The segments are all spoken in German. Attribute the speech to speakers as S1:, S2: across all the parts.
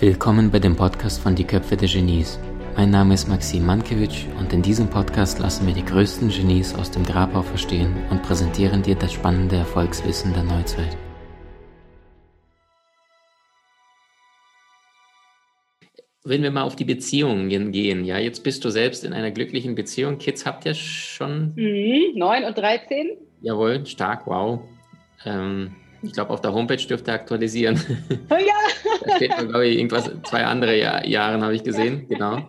S1: Willkommen bei dem Podcast von Die Köpfe der Genies. Mein Name ist Maxim Mankewitsch und in diesem Podcast lassen wir die größten Genies aus dem Grabau verstehen und präsentieren dir das spannende Erfolgswissen der Neuzeit. Wenn wir mal auf die Beziehungen gehen, ja, jetzt bist du selbst in einer glücklichen Beziehung. Kids habt ihr schon?
S2: Mhm, 9 und 13.
S1: Jawohl, stark, wow. Ähm, ich glaube, auf der Homepage dürft ihr aktualisieren.
S2: Oh ja.
S1: da steht, glaube ich, irgendwas, zwei andere Jahr, Jahre habe ich gesehen, genau.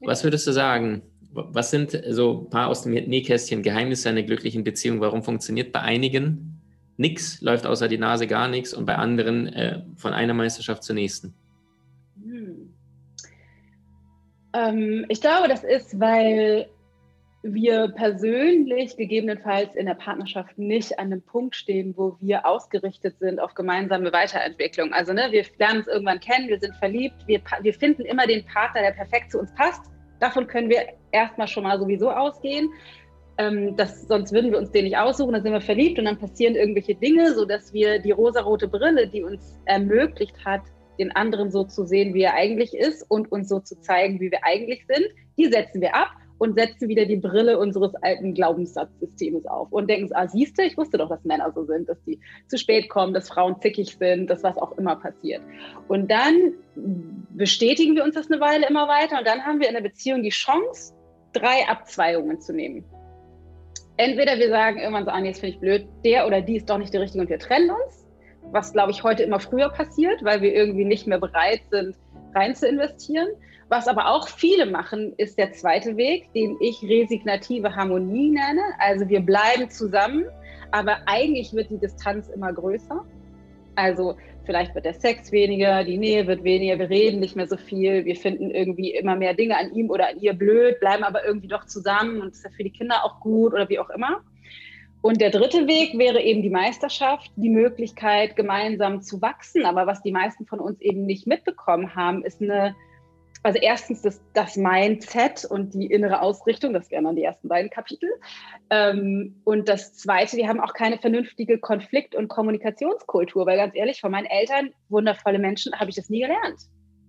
S1: Was würdest du sagen? Was sind so ein paar aus dem Nähkästchen Geheimnisse einer glücklichen Beziehung? Warum funktioniert bei einigen nichts, läuft außer die Nase gar nichts und bei anderen äh, von einer Meisterschaft zur nächsten? Hm.
S2: Ähm, ich glaube, das ist, weil wir persönlich gegebenenfalls in der Partnerschaft nicht an einem Punkt stehen, wo wir ausgerichtet sind auf gemeinsame Weiterentwicklung. Also ne, wir lernen uns irgendwann kennen, wir sind verliebt, wir, wir finden immer den Partner, der perfekt zu uns passt. Davon können wir erstmal schon mal sowieso ausgehen. Ähm, das, sonst würden wir uns den nicht aussuchen, dann sind wir verliebt und dann passieren irgendwelche Dinge, sodass wir die rosarote Brille, die uns ermöglicht hat, den anderen so zu sehen, wie er eigentlich ist und uns so zu zeigen, wie wir eigentlich sind, die setzen wir ab und setzen wieder die Brille unseres alten Glaubenssatzsystems auf und denken, ah, siehst du, ich wusste doch, dass Männer so sind, dass die zu spät kommen, dass Frauen zickig sind, dass was auch immer passiert. Und dann bestätigen wir uns das eine Weile immer weiter und dann haben wir in der Beziehung die Chance, drei Abzweigungen zu nehmen. Entweder wir sagen irgendwann so, ah, jetzt finde ich blöd, der oder die ist doch nicht die richtige und wir trennen uns, was, glaube ich, heute immer früher passiert, weil wir irgendwie nicht mehr bereit sind, rein zu investieren. Was aber auch viele machen, ist der zweite Weg, den ich resignative Harmonie nenne. Also wir bleiben zusammen, aber eigentlich wird die Distanz immer größer. Also vielleicht wird der Sex weniger, die Nähe wird weniger, wir reden nicht mehr so viel, wir finden irgendwie immer mehr Dinge an ihm oder an ihr blöd, bleiben aber irgendwie doch zusammen und ist ja für die Kinder auch gut oder wie auch immer. Und der dritte Weg wäre eben die Meisterschaft, die Möglichkeit, gemeinsam zu wachsen. Aber was die meisten von uns eben nicht mitbekommen haben, ist eine also erstens das, das Mindset und die innere Ausrichtung, das wären dann die ersten beiden Kapitel. Ähm, und das Zweite, wir haben auch keine vernünftige Konflikt- und Kommunikationskultur, weil ganz ehrlich, von meinen Eltern, wundervolle Menschen, habe ich das nie gelernt.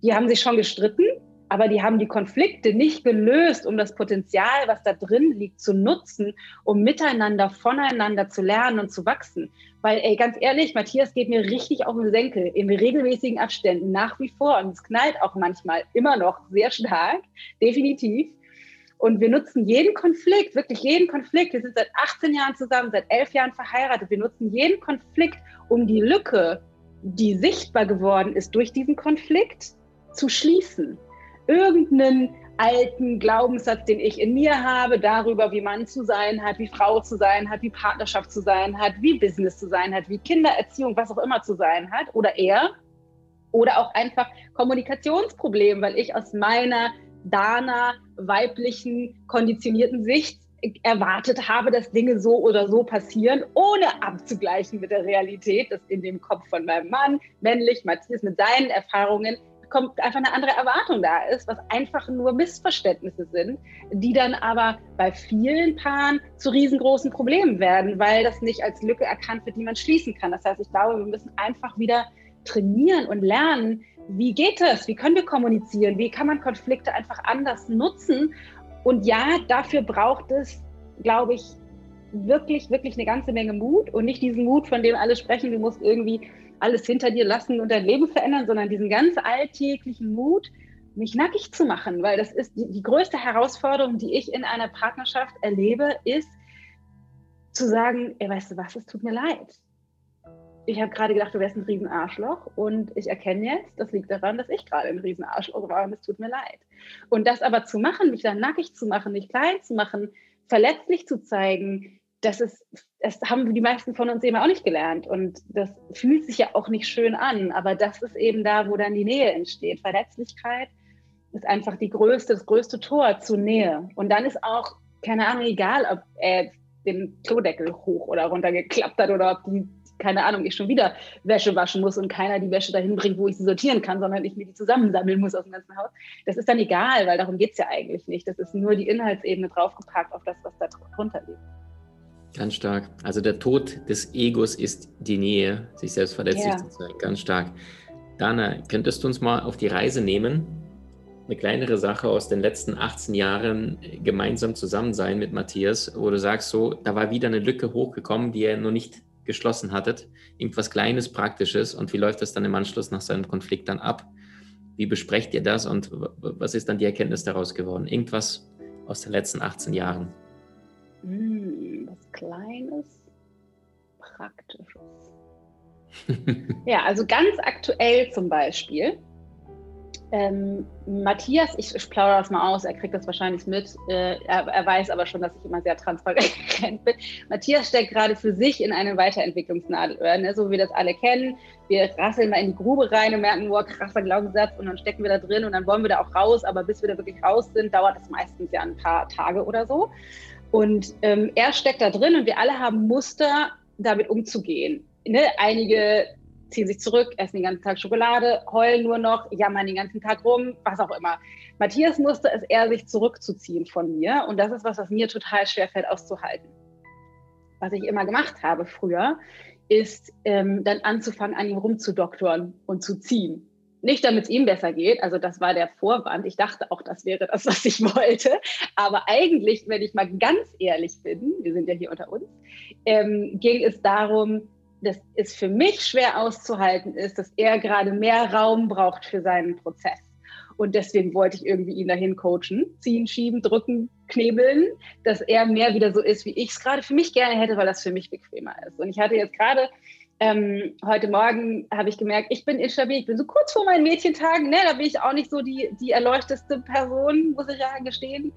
S2: Die haben sich schon gestritten, aber die haben die Konflikte nicht gelöst, um das Potenzial, was da drin liegt, zu nutzen, um miteinander, voneinander zu lernen und zu wachsen. Weil, ey, ganz ehrlich, Matthias geht mir richtig auf den Senkel in regelmäßigen Abständen nach wie vor. Und es knallt auch manchmal immer noch sehr stark, definitiv. Und wir nutzen jeden Konflikt, wirklich jeden Konflikt. Wir sind seit 18 Jahren zusammen, seit 11 Jahren verheiratet. Wir nutzen jeden Konflikt, um die Lücke, die sichtbar geworden ist durch diesen Konflikt, zu schließen irgendeinen alten Glaubenssatz, den ich in mir habe, darüber, wie Mann zu sein hat, wie Frau zu sein hat, wie Partnerschaft zu sein hat, wie Business zu sein hat, wie Kindererziehung, was auch immer zu sein hat, oder er. Oder auch einfach Kommunikationsproblem, weil ich aus meiner Dana weiblichen, konditionierten Sicht erwartet habe, dass Dinge so oder so passieren, ohne abzugleichen mit der Realität, dass in dem Kopf von meinem Mann, männlich, Matthias mit seinen Erfahrungen, kommt einfach eine andere Erwartung da ist, was einfach nur Missverständnisse sind, die dann aber bei vielen Paaren zu riesengroßen Problemen werden, weil das nicht als Lücke erkannt wird, die man schließen kann. Das heißt, ich glaube, wir müssen einfach wieder trainieren und lernen, wie geht es, wie können wir kommunizieren, wie kann man Konflikte einfach anders nutzen. Und ja, dafür braucht es, glaube ich, wirklich, wirklich eine ganze Menge Mut und nicht diesen Mut, von dem alle sprechen, du musst irgendwie alles hinter dir lassen und dein Leben verändern, sondern diesen ganz alltäglichen Mut, mich nackig zu machen, weil das ist die, die größte Herausforderung, die ich in einer Partnerschaft erlebe, ist zu sagen, ey, weißt du was, es tut mir leid. Ich habe gerade gedacht, du wärst ein Riesenarschloch und ich erkenne jetzt, das liegt daran, dass ich gerade ein Riesenarschloch war und es tut mir leid. Und das aber zu machen, mich dann nackig zu machen, mich klein zu machen, verletzlich zu zeigen, das ist, das haben die meisten von uns eben auch nicht gelernt. Und das fühlt sich ja auch nicht schön an. Aber das ist eben da, wo dann die Nähe entsteht. Verletzlichkeit ist einfach die größte, das größte Tor zur Nähe. Und dann ist auch, keine Ahnung, egal, ob er den Klodeckel hoch oder runter geklappt hat oder ob die, keine Ahnung, ich schon wieder Wäsche waschen muss und keiner die Wäsche dahin bringt, wo ich sie sortieren kann, sondern ich mir die zusammensammeln muss aus dem ganzen Haus. Das ist dann egal, weil darum geht es ja eigentlich nicht. Das ist nur die Inhaltsebene draufgepackt auf das, was da drunter liegt.
S1: Ganz stark. Also der Tod des Egos ist die Nähe, sich selbst verletzlich ja. zu zeigen. Ganz stark. Dana, könntest du uns mal auf die Reise nehmen? Eine kleinere Sache aus den letzten 18 Jahren gemeinsam zusammen sein mit Matthias, wo du sagst, so, da war wieder eine Lücke hochgekommen, die ihr noch nicht geschlossen hattet. Irgendwas Kleines, Praktisches. Und wie läuft das dann im Anschluss nach seinem Konflikt dann ab? Wie besprecht ihr das und was ist dann die Erkenntnis daraus geworden? Irgendwas aus den letzten 18 Jahren?
S2: Was Kleines, Praktisches. ja, also ganz aktuell zum Beispiel. Ähm, Matthias, ich, ich plaudere das mal aus, er kriegt das wahrscheinlich mit. Äh, er, er, weiß aber schon, dass ich immer sehr transparent bin. Matthias steckt gerade für sich in eine Weiterentwicklungsnadelöhr, ne? so wie wir das alle kennen. Wir rasseln mal in die Grube rein und merken, wow, krasser Glaubenssatz und dann stecken wir da drin und dann wollen wir da auch raus. Aber bis wir da wirklich raus sind, dauert das meistens ja ein paar Tage oder so. Und ähm, er steckt da drin und wir alle haben Muster, damit umzugehen. Ne? Einige ziehen sich zurück, essen den ganzen Tag Schokolade, heulen nur noch, jammern den ganzen Tag rum, was auch immer. Matthias musste es eher sich zurückzuziehen von mir und das ist was, was mir total schwer fällt auszuhalten. Was ich immer gemacht habe früher, ist ähm, dann anzufangen, an ihm rumzudoktoren und zu ziehen. Nicht, damit es ihm besser geht, also das war der Vorwand. Ich dachte auch, das wäre das, was ich wollte. Aber eigentlich, wenn ich mal ganz ehrlich bin, wir sind ja hier unter uns, ähm, ging es darum, dass es für mich schwer auszuhalten ist, dass er gerade mehr Raum braucht für seinen Prozess. Und deswegen wollte ich irgendwie ihn dahin coachen, ziehen, schieben, drücken, knebeln, dass er mehr wieder so ist, wie ich es gerade für mich gerne hätte, weil das für mich bequemer ist. Und ich hatte jetzt gerade ähm, heute Morgen habe ich gemerkt, ich bin instabil, ich bin so kurz vor meinen Mädchentagen, ne? da bin ich auch nicht so die, die erleuchteste Person, muss ich ja gestehen.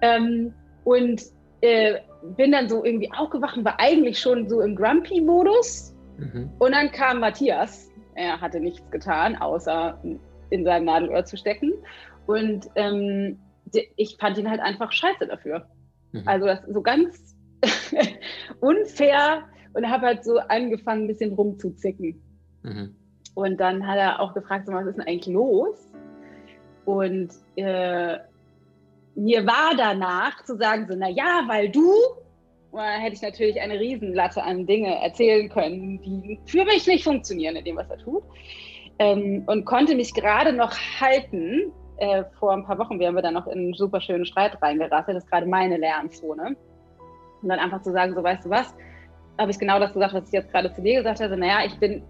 S2: Ähm, und äh, bin dann so irgendwie aufgewacht und war eigentlich schon so im Grumpy-Modus. Mhm. Und dann kam Matthias. Er hatte nichts getan, außer in seinem Nadelöhr zu stecken. Und ähm, ich fand ihn halt einfach scheiße dafür. Mhm. Also das so ganz unfair und habe halt so angefangen, ein bisschen rumzuzicken. Mhm. Und dann hat er auch gefragt, so, was ist denn eigentlich los? Und äh, mir war danach zu sagen, so, na ja, weil du, hätte ich natürlich eine Riesenlatte an Dinge erzählen können, die für mich nicht funktionieren in dem, was er tut. Ähm, und konnte mich gerade noch halten. Äh, vor ein paar Wochen, wir haben wir dann noch in einen super schönen Streit reingerasselt. Das ist gerade meine Lernzone. Und dann einfach zu sagen, so weißt du was, habe ich genau das gesagt, was ich jetzt gerade zu dir gesagt habe. Naja, ich bin,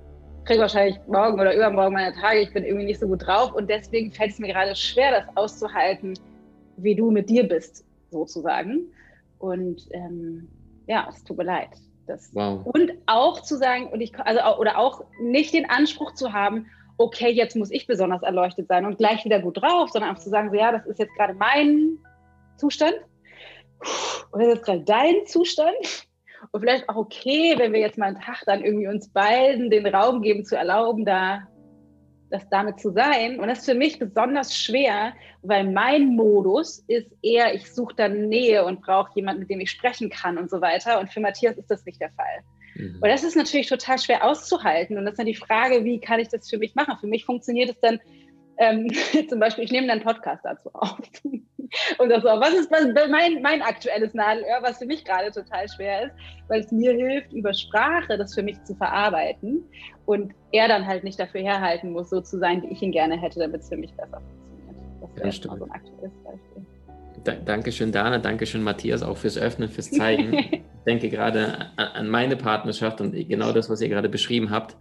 S2: kriege wahrscheinlich morgen oder übermorgen meine Tage, ich bin irgendwie nicht so gut drauf und deswegen fällt es mir gerade schwer, das auszuhalten, wie du mit dir bist, sozusagen. Und ähm, ja, es tut mir leid. Das, wow. Und auch zu sagen, und ich, also, oder auch nicht den Anspruch zu haben, okay, jetzt muss ich besonders erleuchtet sein und gleich wieder gut drauf, sondern einfach zu sagen, so, ja, das ist jetzt gerade mein Zustand und das ist jetzt gerade dein Zustand. Und vielleicht auch okay, wenn wir jetzt mal einen Tag dann irgendwie uns beiden den Raum geben, zu erlauben, da das damit zu sein. Und das ist für mich besonders schwer, weil mein Modus ist eher, ich suche dann Nähe und brauche jemanden, mit dem ich sprechen kann und so weiter. Und für Matthias ist das nicht der Fall. Mhm. Und das ist natürlich total schwer auszuhalten. Und das ist dann die Frage, wie kann ich das für mich machen? Für mich funktioniert es dann ähm, zum Beispiel, ich nehme dann einen Podcast dazu auf. Und das so, was ist was, mein, mein aktuelles Nadelöhr, was für mich gerade total schwer ist, weil es mir hilft, über Sprache das für mich zu verarbeiten und er dann halt nicht dafür herhalten muss, so zu sein, wie ich ihn gerne hätte, damit es für mich besser funktioniert. Das wäre ja, so ein aktuelles Beispiel.
S1: Da, Dankeschön, Dana. Dankeschön, Matthias, auch fürs Öffnen, fürs Zeigen. ich denke gerade an meine Partnerschaft und genau das, was ihr gerade beschrieben habt.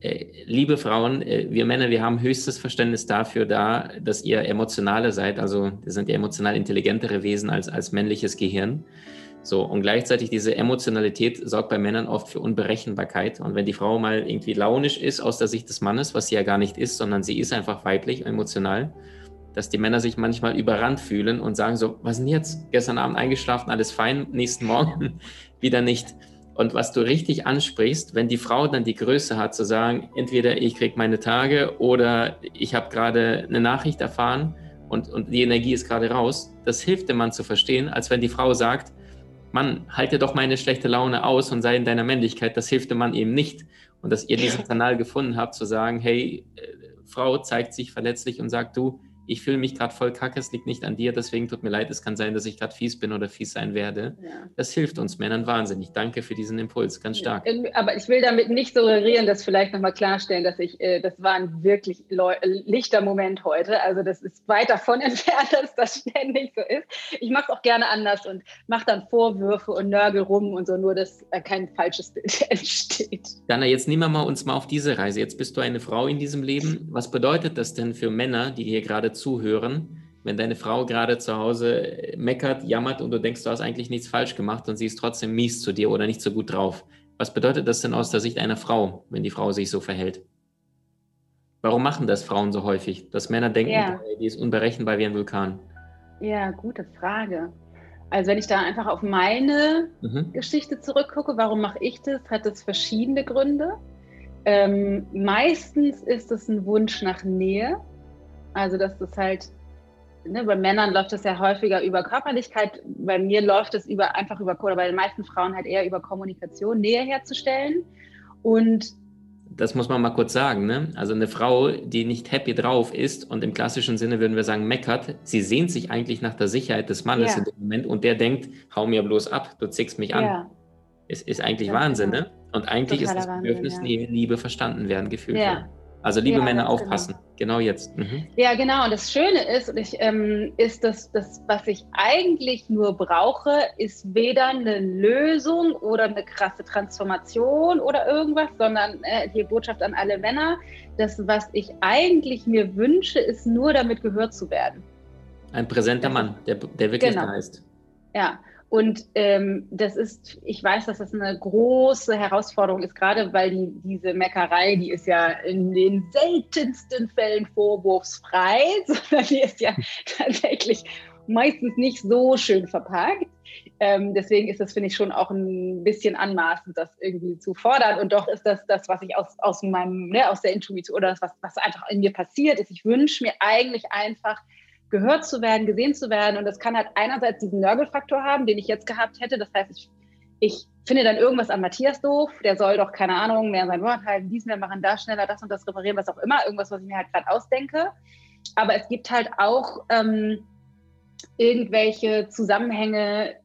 S1: Äh, liebe Frauen, äh, wir Männer, wir haben höchstes Verständnis dafür da, dass ihr emotionale seid. Also, wir sind ja emotional intelligentere Wesen als, als männliches Gehirn. So, und gleichzeitig diese Emotionalität sorgt bei Männern oft für Unberechenbarkeit. Und wenn die Frau mal irgendwie launisch ist aus der Sicht des Mannes, was sie ja gar nicht ist, sondern sie ist einfach weiblich, emotional, dass die Männer sich manchmal überrannt fühlen und sagen so, was denn jetzt? Gestern Abend eingeschlafen, alles fein, nächsten Morgen wieder nicht. Und was du richtig ansprichst, wenn die Frau dann die Größe hat zu sagen, entweder ich kriege meine Tage oder ich habe gerade eine Nachricht erfahren und, und die Energie ist gerade raus, das hilft dem Mann zu verstehen, als wenn die Frau sagt, Mann, halte doch meine schlechte Laune aus und sei in deiner Männlichkeit. Das hilft dem Mann eben nicht. Und dass ihr diesen Kanal gefunden habt, zu sagen, hey, äh, Frau zeigt sich verletzlich und sagt, du, ich fühle mich gerade voll kacke, es liegt nicht an dir, deswegen tut mir leid, es kann sein, dass ich gerade fies bin oder fies sein werde. Ja. Das hilft uns Männern wahnsinnig. Danke für diesen Impuls, ganz stark.
S2: Aber ich will damit nicht suggerieren, das vielleicht nochmal klarstellen, dass ich, äh, das war ein wirklich lichter Moment heute. Also das ist weit davon entfernt, dass das ständig so ist. Ich mache es auch gerne anders und mache dann Vorwürfe und nörgel rum und so, nur dass kein falsches Bild entsteht.
S1: Dana, jetzt nehmen wir mal uns mal auf diese Reise. Jetzt bist du eine Frau in diesem Leben. Was bedeutet das denn für Männer, die hier gerade zuhören, wenn deine Frau gerade zu Hause meckert, jammert und du denkst, du hast eigentlich nichts falsch gemacht und sie ist trotzdem mies zu dir oder nicht so gut drauf. Was bedeutet das denn aus der Sicht einer Frau, wenn die Frau sich so verhält? Warum machen das Frauen so häufig, dass Männer denken, ja. die ist unberechenbar wie ein Vulkan?
S2: Ja, gute Frage. Also wenn ich da einfach auf meine mhm. Geschichte zurückgucke, warum mache ich das, hat das verschiedene Gründe. Ähm, meistens ist es ein Wunsch nach Nähe. Also, dass das halt, ne, bei Männern läuft das ja häufiger über Körperlichkeit, bei mir läuft es über, einfach über, oder bei den meisten Frauen halt eher über Kommunikation, Nähe herzustellen. Und
S1: das muss man mal kurz sagen, ne? Also eine Frau, die nicht happy drauf ist und im klassischen Sinne würden wir sagen meckert, sie sehnt sich eigentlich nach der Sicherheit des Mannes ja. in dem Moment und der denkt, hau mir bloß ab, du zickst mich an. Ja. Es ist eigentlich ja, Wahnsinn, genau. ne? Und eigentlich Totaler ist das Bedürfnis Wahnsinn, ja. Liebe verstanden werden, gefühlt. Ja. Also liebe ja, Männer, genau. aufpassen. Genau. genau, jetzt.
S2: Mhm. Ja, genau. Und das Schöne ist, und ich, ähm, ist dass das, was ich eigentlich nur brauche, ist weder eine Lösung oder eine krasse Transformation oder irgendwas, sondern äh, die Botschaft an alle Männer, das, was ich eigentlich mir wünsche, ist nur damit gehört zu werden.
S1: Ein präsenter Mann, der, der wirklich genau. da ist.
S2: Ja, und ähm, das ist, ich weiß, dass das eine große Herausforderung ist, gerade weil die, diese Meckerei, die ist ja in den seltensten Fällen vorwurfsfrei, sondern die ist ja tatsächlich meistens nicht so schön verpackt. Ähm, deswegen ist das, finde ich, schon auch ein bisschen anmaßend, das irgendwie zu fordern. Und doch ist das das, was ich aus, aus meinem, ne, aus der Intuition oder das, was, was einfach in mir passiert ist. Ich wünsche mir eigentlich einfach, gehört zu werden, gesehen zu werden. Und das kann halt einerseits diesen Nörgelfaktor haben, den ich jetzt gehabt hätte. Das heißt, ich, ich finde dann irgendwas an Matthias doof. Der soll doch, keine Ahnung, mehr sein Wort halten, dies mehr machen, da schneller, das und das reparieren, was auch immer. Irgendwas, was ich mir halt gerade ausdenke. Aber es gibt halt auch ähm, irgendwelche Zusammenhänge,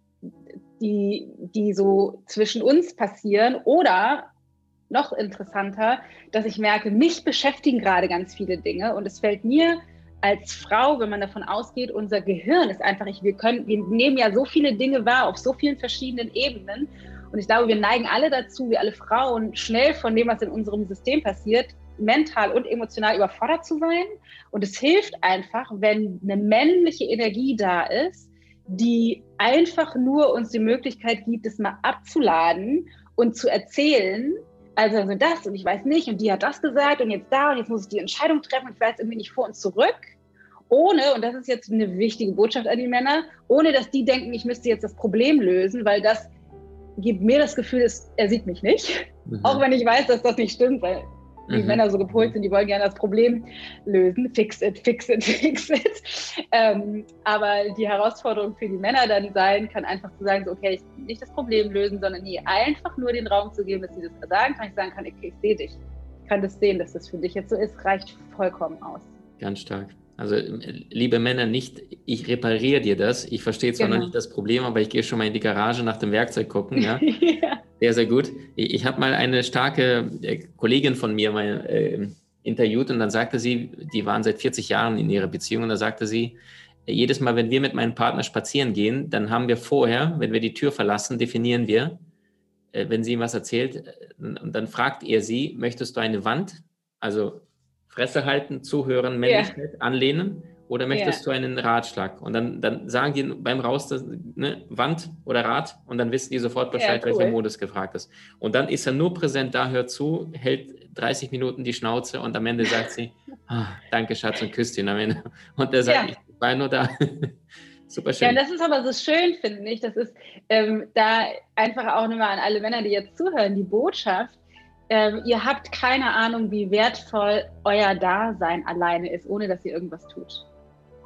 S2: die, die so zwischen uns passieren. Oder noch interessanter, dass ich merke, mich beschäftigen gerade ganz viele Dinge und es fällt mir als Frau, wenn man davon ausgeht, unser Gehirn ist einfach, ich, wir können, wir nehmen ja so viele Dinge wahr auf so vielen verschiedenen Ebenen. Und ich glaube, wir neigen alle dazu, wie alle Frauen, schnell von dem, was in unserem System passiert, mental und emotional überfordert zu sein. Und es hilft einfach, wenn eine männliche Energie da ist, die einfach nur uns die Möglichkeit gibt, es mal abzuladen und zu erzählen, also, also das und ich weiß nicht und die hat das gesagt und jetzt da und jetzt muss ich die Entscheidung treffen und ich weiß irgendwie nicht vor und zurück. Ohne, und das ist jetzt eine wichtige Botschaft an die Männer, ohne dass die denken, ich müsste jetzt das Problem lösen, weil das gibt mir das Gefühl, dass er sieht mich nicht. Mhm. Auch wenn ich weiß, dass das nicht stimmt, weil die mhm. Männer so gepolt sind, die wollen gerne das Problem lösen. Fix it, fix it, fix it. Ähm, aber die Herausforderung für die Männer dann sein kann, einfach zu sagen, so, okay, ich nicht das Problem lösen, sondern nie einfach nur den Raum zu geben, dass sie das sagen kann. Ich sagen kann, okay, ich sehe dich. Ich kann das sehen, dass das für dich jetzt so ist, reicht vollkommen aus.
S1: Ganz stark. Also, liebe Männer, nicht, ich repariere dir das. Ich verstehe zwar genau. noch nicht das Problem, aber ich gehe schon mal in die Garage nach dem Werkzeug gucken. Ja? ja. Sehr, sehr gut. Ich, ich habe mal eine starke äh, Kollegin von mir mal äh, interviewt und dann sagte sie, die waren seit 40 Jahren in ihrer Beziehung und da sagte sie, jedes Mal, wenn wir mit meinem Partner spazieren gehen, dann haben wir vorher, wenn wir die Tür verlassen, definieren wir, äh, wenn sie ihm was erzählt, äh, und dann fragt er sie, möchtest du eine Wand? Also Fresse halten, zuhören, Männlichkeit, yeah. anlehnen oder möchtest yeah. du einen Ratschlag? Und dann, dann sagen die beim Raus, das, ne, Wand oder Rad und dann wissen die sofort Bescheid, ja, cool. welcher Modus gefragt ist. Und dann ist er nur präsent da, hört zu, hält 30 Minuten die Schnauze und am Ende sagt sie, ah, danke Schatz und küsst ihn am Ende. Und der sagt, ich war nur da.
S2: Super schön. Ja, das ist aber so schön, finde ich. Das ist ähm, da einfach auch nochmal an alle Männer, die jetzt zuhören, die Botschaft, ähm, ihr habt keine Ahnung, wie wertvoll euer Dasein alleine ist, ohne dass ihr irgendwas tut.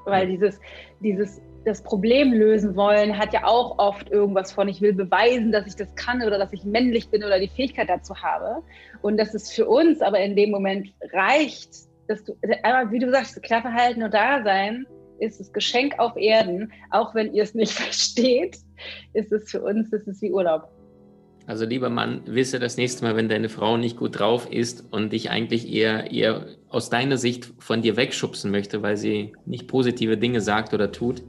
S2: Weil dieses, dieses das Problem lösen wollen, hat ja auch oft irgendwas von, ich will beweisen, dass ich das kann oder dass ich männlich bin oder die Fähigkeit dazu habe. Und dass es für uns aber in dem Moment reicht, dass du, aber wie du sagst, Klapperhalten und Dasein ist das Geschenk auf Erden, auch wenn ihr es nicht versteht, ist es für uns, ist es wie Urlaub.
S1: Also lieber Mann, wisse das nächste Mal, wenn deine Frau nicht gut drauf ist und dich eigentlich eher, eher aus deiner Sicht von dir wegschubsen möchte, weil sie nicht positive Dinge sagt oder tut.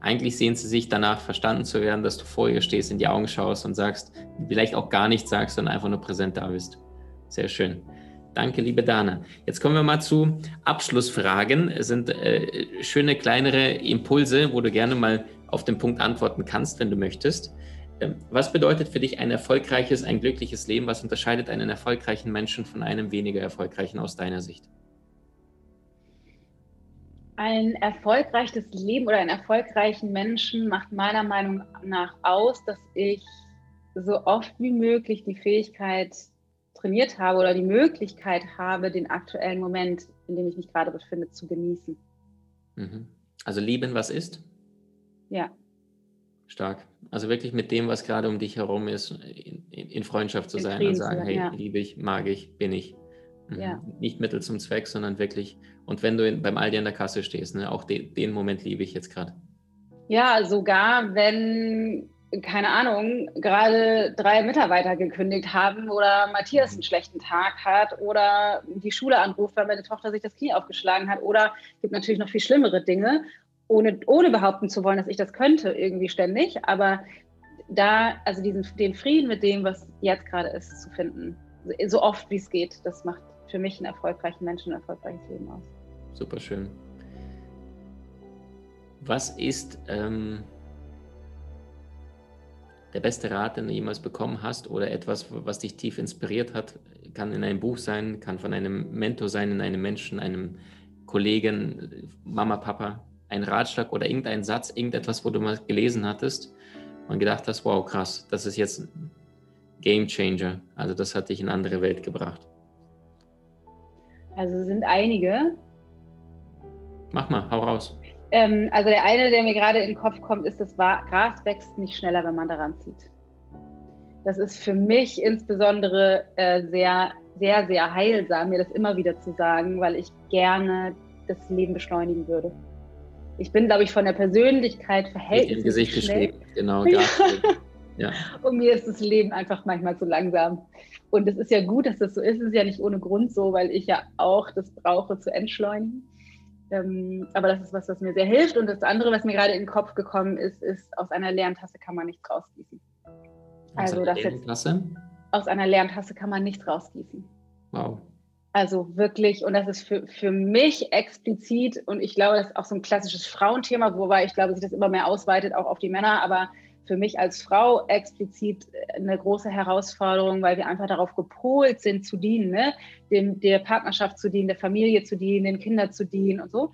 S1: Eigentlich sehnt sie sich danach, verstanden zu werden, dass du vor ihr stehst, in die Augen schaust und sagst, vielleicht auch gar nichts sagst, sondern einfach nur präsent da bist. Sehr schön. Danke, liebe Dana. Jetzt kommen wir mal zu Abschlussfragen. Es sind äh, schöne kleinere Impulse, wo du gerne mal auf den Punkt antworten kannst, wenn du möchtest. Ähm, was bedeutet für dich ein erfolgreiches, ein glückliches Leben? Was unterscheidet einen erfolgreichen Menschen von einem weniger erfolgreichen aus deiner Sicht?
S2: Ein erfolgreiches Leben oder einen erfolgreichen Menschen macht meiner Meinung nach aus, dass ich so oft wie möglich die Fähigkeit trainiert habe oder die Möglichkeit habe, den aktuellen Moment, in dem ich mich gerade befinde, zu genießen.
S1: Mhm. Also lieben, was ist?
S2: Ja.
S1: Stark. Also wirklich mit dem, was gerade um dich herum ist, in, in Freundschaft zu in sein und sagen, hey, ja. liebe ich, mag ich, bin ich. Mhm. Ja. Nicht Mittel zum Zweck, sondern wirklich. Und wenn du in, beim Aldi an der Kasse stehst, ne, auch de, den Moment liebe ich jetzt gerade.
S2: Ja, sogar wenn, keine Ahnung, gerade drei Mitarbeiter gekündigt haben oder Matthias einen schlechten Tag hat oder die Schule anruft, weil meine Tochter sich das Knie aufgeschlagen hat oder es gibt natürlich noch viel schlimmere Dinge ohne, ohne behaupten zu wollen, dass ich das könnte, irgendwie ständig, aber da, also diesen, den Frieden mit dem, was jetzt gerade ist, zu finden, so oft wie es geht, das macht für mich einen erfolgreichen Menschen ein erfolgreiches Leben aus.
S1: Super schön. Was ist ähm, der beste Rat, den du jemals bekommen hast oder etwas, was dich tief inspiriert hat? Kann in einem Buch sein, kann von einem Mentor sein, in einem Menschen, einem Kollegen, Mama, Papa? Ein Ratschlag oder irgendein Satz, irgendetwas, wo du mal gelesen hattest und gedacht hast, wow, krass, das ist jetzt ein Game Changer. Also das hat dich in eine andere Welt gebracht.
S2: Also sind einige.
S1: Mach mal, hau raus.
S2: Ähm, also der eine, der mir gerade in den Kopf kommt, ist, das Gras wächst nicht schneller, wenn man daran zieht. Das ist für mich insbesondere äh, sehr, sehr, sehr heilsam, mir das immer wieder zu sagen, weil ich gerne das Leben beschleunigen würde. Ich bin, glaube ich, von der Persönlichkeit verhältnismäßig
S1: im Gesicht geschrieben, genau. Ja.
S2: ja. Und mir ist das Leben einfach manchmal zu langsam. Und es ist ja gut, dass das so ist. Es ist ja nicht ohne Grund so, weil ich ja auch das brauche zu entschleunigen. Ähm, aber das ist was, was mir sehr hilft. Und das andere, was mir gerade in den Kopf gekommen ist, ist, aus einer Lerntasse kann man nichts rausgießen.
S1: Aus also, einer Lerntasse?
S2: Aus einer Lerntasse kann man nichts rausgießen.
S1: Wow.
S2: Also wirklich, und das ist für, für mich explizit, und ich glaube, das ist auch so ein klassisches Frauenthema, wobei ich glaube, sich das immer mehr ausweitet, auch auf die Männer, aber für mich als Frau explizit eine große Herausforderung, weil wir einfach darauf gepolt sind zu dienen, ne? Dem, der Partnerschaft zu dienen, der Familie zu dienen, den Kindern zu dienen und so.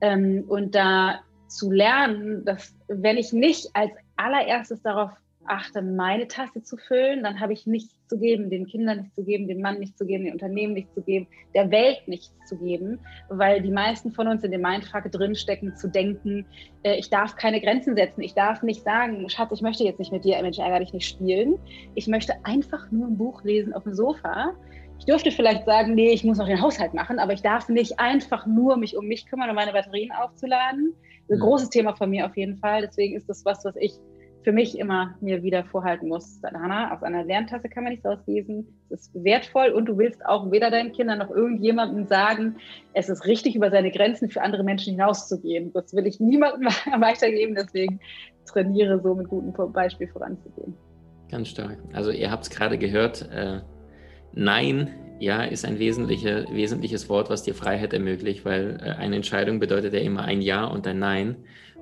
S2: Ähm, und da zu lernen, dass wenn ich nicht als allererstes darauf achte, meine Tasse zu füllen, dann habe ich nichts zu geben, den Kindern nichts zu geben, dem Mann nichts zu geben, den Unternehmen nichts zu geben, der Welt nichts zu geben, weil die meisten von uns in dem Mindfuck drinstecken, zu denken, äh, ich darf keine Grenzen setzen, ich darf nicht sagen, Schatz, ich möchte jetzt nicht mit dir, Mensch, ärger dich nicht spielen. Ich möchte einfach nur ein Buch lesen auf dem Sofa. Ich dürfte vielleicht sagen, nee, ich muss noch den Haushalt machen, aber ich darf nicht einfach nur mich um mich kümmern, um meine Batterien aufzuladen. Ein großes Thema von mir auf jeden Fall. Deswegen ist das was, was ich für mich immer mir wieder vorhalten muss, Hanna, aus einer Lerntasse kann man nichts auslesen. Es ist wertvoll und du willst auch weder deinen Kindern noch irgendjemandem sagen, es ist richtig, über seine Grenzen für andere Menschen hinauszugehen. Das will ich niemandem weitergeben, deswegen trainiere so mit gutem Beispiel voranzugehen.
S1: Ganz stark. Also ihr habt es gerade gehört, äh, Nein, ja, ist ein wesentliche, wesentliches Wort, was dir Freiheit ermöglicht, weil äh, eine Entscheidung bedeutet ja immer ein Ja und ein Nein.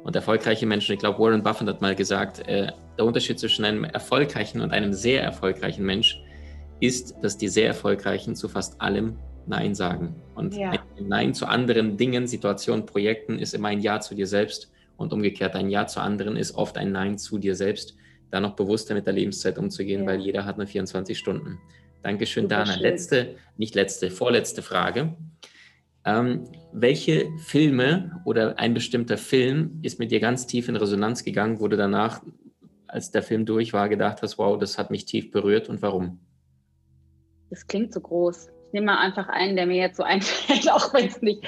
S1: Und erfolgreiche Menschen, ich glaube, Warren Buffett hat mal gesagt, äh, der Unterschied zwischen einem erfolgreichen und einem sehr erfolgreichen Mensch ist, dass die sehr erfolgreichen zu fast allem Nein sagen. Und ja. ein Nein zu anderen Dingen, Situationen, Projekten ist immer ein Ja zu dir selbst. Und umgekehrt, ein Ja zu anderen ist oft ein Nein zu dir selbst, da noch bewusster mit der Lebenszeit umzugehen, ja. weil jeder hat nur 24 Stunden. Dankeschön, Super Dana. Schön. Letzte, nicht letzte, vorletzte Frage. Ähm, welche Filme oder ein bestimmter Film ist mit dir ganz tief in Resonanz gegangen, wo du danach, als der Film durch war, gedacht hast, wow, das hat mich tief berührt und warum?
S2: Das klingt so groß. Ich nehme mal einfach einen, der mir jetzt so einfällt, auch wenn es nicht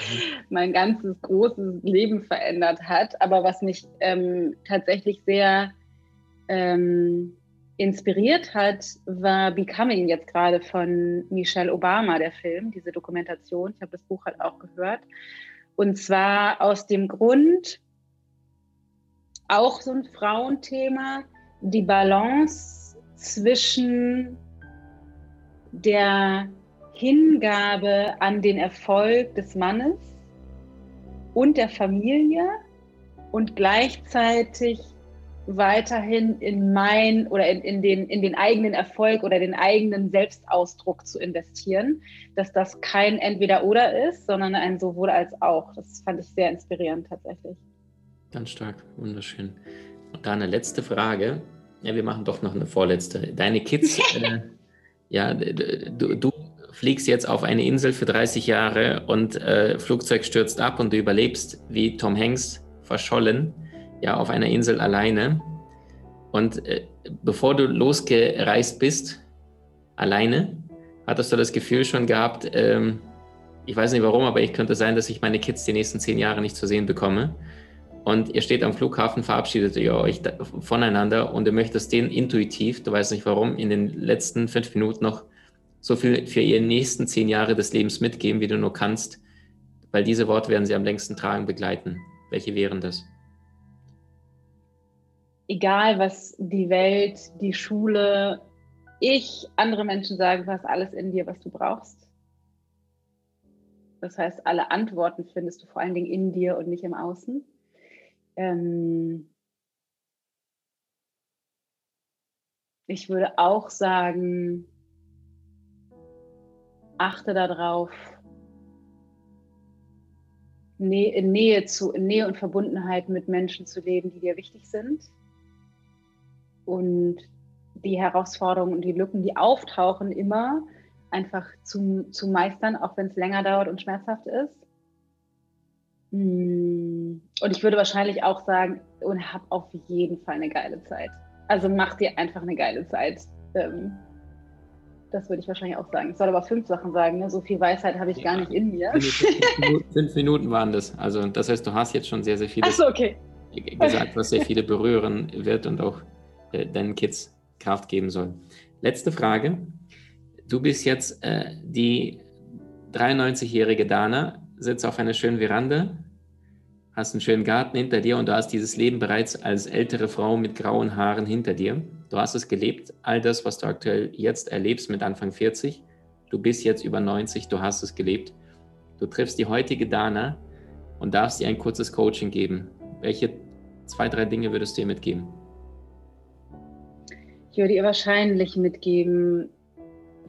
S2: mein ganzes großes Leben verändert hat, aber was mich ähm, tatsächlich sehr ähm, inspiriert hat, war Becoming jetzt gerade von Michelle Obama, der Film, diese Dokumentation. Ich habe das Buch halt auch gehört. Und zwar aus dem Grund, auch so ein Frauenthema, die Balance zwischen der Hingabe an den Erfolg des Mannes und der Familie und gleichzeitig weiterhin in mein oder in, in, den, in den eigenen Erfolg oder den eigenen Selbstausdruck zu investieren, dass das kein Entweder-Oder ist, sondern ein sowohl als auch. Das fand ich sehr inspirierend tatsächlich.
S1: Ganz stark, wunderschön. Und da eine letzte Frage. Ja, wir machen doch noch eine vorletzte. Deine Kids, äh, ja, du, du, fliegst jetzt auf eine Insel für 30 Jahre und äh, Flugzeug stürzt ab und du überlebst wie Tom Hanks verschollen ja auf einer Insel alleine. Und äh, bevor du losgereist bist, alleine, hattest du das Gefühl schon gehabt, ähm, ich weiß nicht warum, aber ich könnte sein, dass ich meine Kids die nächsten zehn Jahre nicht zu sehen bekomme. Und ihr steht am Flughafen, verabschiedet ihr euch voneinander und du möchtest denen intuitiv, du weißt nicht warum, in den letzten fünf Minuten noch so viel für ihre nächsten zehn Jahre des Lebens mitgeben, wie du nur kannst, weil diese Worte werden sie am längsten tragen, begleiten. Welche wären das?
S2: Egal was die Welt, die Schule, ich, andere Menschen sagen, du hast alles in dir, was du brauchst. Das heißt, alle Antworten findest du vor allen Dingen in dir und nicht im Außen. Ähm ich würde auch sagen, achte darauf, in Nähe, zu, in Nähe und Verbundenheit mit Menschen zu leben, die dir wichtig sind und die Herausforderungen und die Lücken, die auftauchen, immer einfach zu, zu meistern, auch wenn es länger dauert und schmerzhaft ist. Hm. Und ich würde wahrscheinlich auch sagen, und hab auf jeden Fall eine geile Zeit. Also mach dir einfach eine geile Zeit. Ähm, das würde ich wahrscheinlich auch sagen. Ich soll aber fünf Sachen sagen. Ne? So viel Weisheit habe ich ja. gar nicht in mir.
S1: Fünf Minuten waren das. Also das heißt, du hast jetzt schon sehr, sehr vieles
S2: so, okay.
S1: gesagt, was sehr viele berühren wird und auch äh, deinen Kids Kraft geben soll. Letzte Frage. Du bist jetzt äh, die 93-jährige Dana, sitzt auf einer schönen Veranda, hast einen schönen Garten hinter dir und du hast dieses Leben bereits als ältere Frau mit grauen Haaren hinter dir. Du hast es gelebt, all das, was du aktuell jetzt erlebst mit Anfang 40. Du bist jetzt über 90, du hast es gelebt. Du triffst die heutige Dana und darfst ihr ein kurzes Coaching geben. Welche zwei, drei Dinge würdest du ihr mitgeben?
S2: Ich würde ihr wahrscheinlich mitgeben,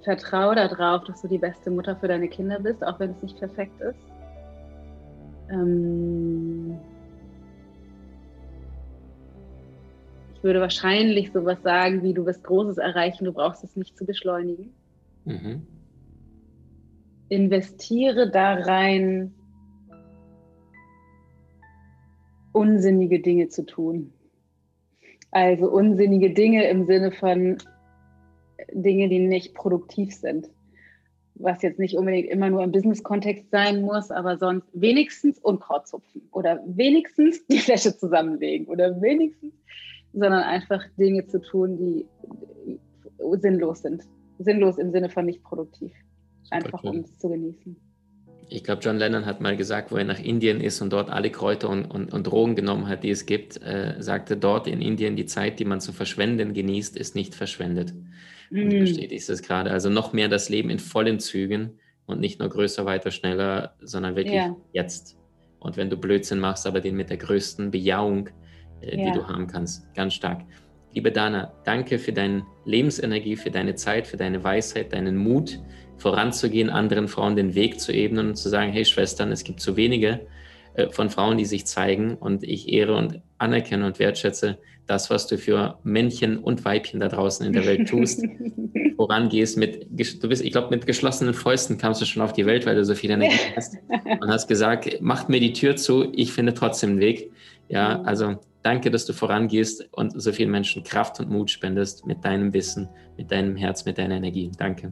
S2: vertraue darauf, dass du die beste Mutter für deine Kinder bist, auch wenn es nicht perfekt ist. Ähm ich würde wahrscheinlich sowas sagen, wie du wirst Großes erreichen, du brauchst es nicht zu beschleunigen. Mhm. Investiere da rein, unsinnige Dinge zu tun. Also unsinnige Dinge im Sinne von Dinge, die nicht produktiv sind. Was jetzt nicht unbedingt immer nur im Business-Kontext sein muss, aber sonst wenigstens Unkraut zupfen oder wenigstens die Fläche zusammenlegen oder wenigstens, sondern einfach Dinge zu tun, die sinnlos sind. Sinnlos im Sinne von nicht produktiv. Einfach um es zu genießen
S1: ich glaube, John Lennon hat mal gesagt, wo er nach Indien ist und dort alle Kräuter und, und, und Drogen genommen hat, die es gibt, äh, sagte dort in Indien, die Zeit, die man zu verschwenden genießt, ist nicht verschwendet. Mhm. Und bestätigt es gerade. Also noch mehr das Leben in vollen Zügen und nicht nur größer, weiter, schneller, sondern wirklich ja. jetzt. Und wenn du Blödsinn machst, aber den mit der größten Bejahung, äh, ja. die du haben kannst. Ganz stark. Liebe Dana, danke für deine Lebensenergie, für deine Zeit, für deine Weisheit, deinen Mut, voranzugehen, anderen Frauen den Weg zu ebnen und zu sagen, hey Schwestern, es gibt zu wenige äh, von Frauen, die sich zeigen und ich ehre und anerkenne und wertschätze das, was du für Männchen und Weibchen da draußen in der Welt tust, vorangehst mit, du bist, ich glaube, mit geschlossenen Fäusten kamst du schon auf die Welt, weil du so viel Energie hast und hast gesagt, macht mir die Tür zu, ich finde trotzdem einen Weg. Ja, also danke, dass du vorangehst und so vielen Menschen Kraft und Mut spendest mit deinem Wissen, mit deinem Herz, mit deiner Energie. Danke.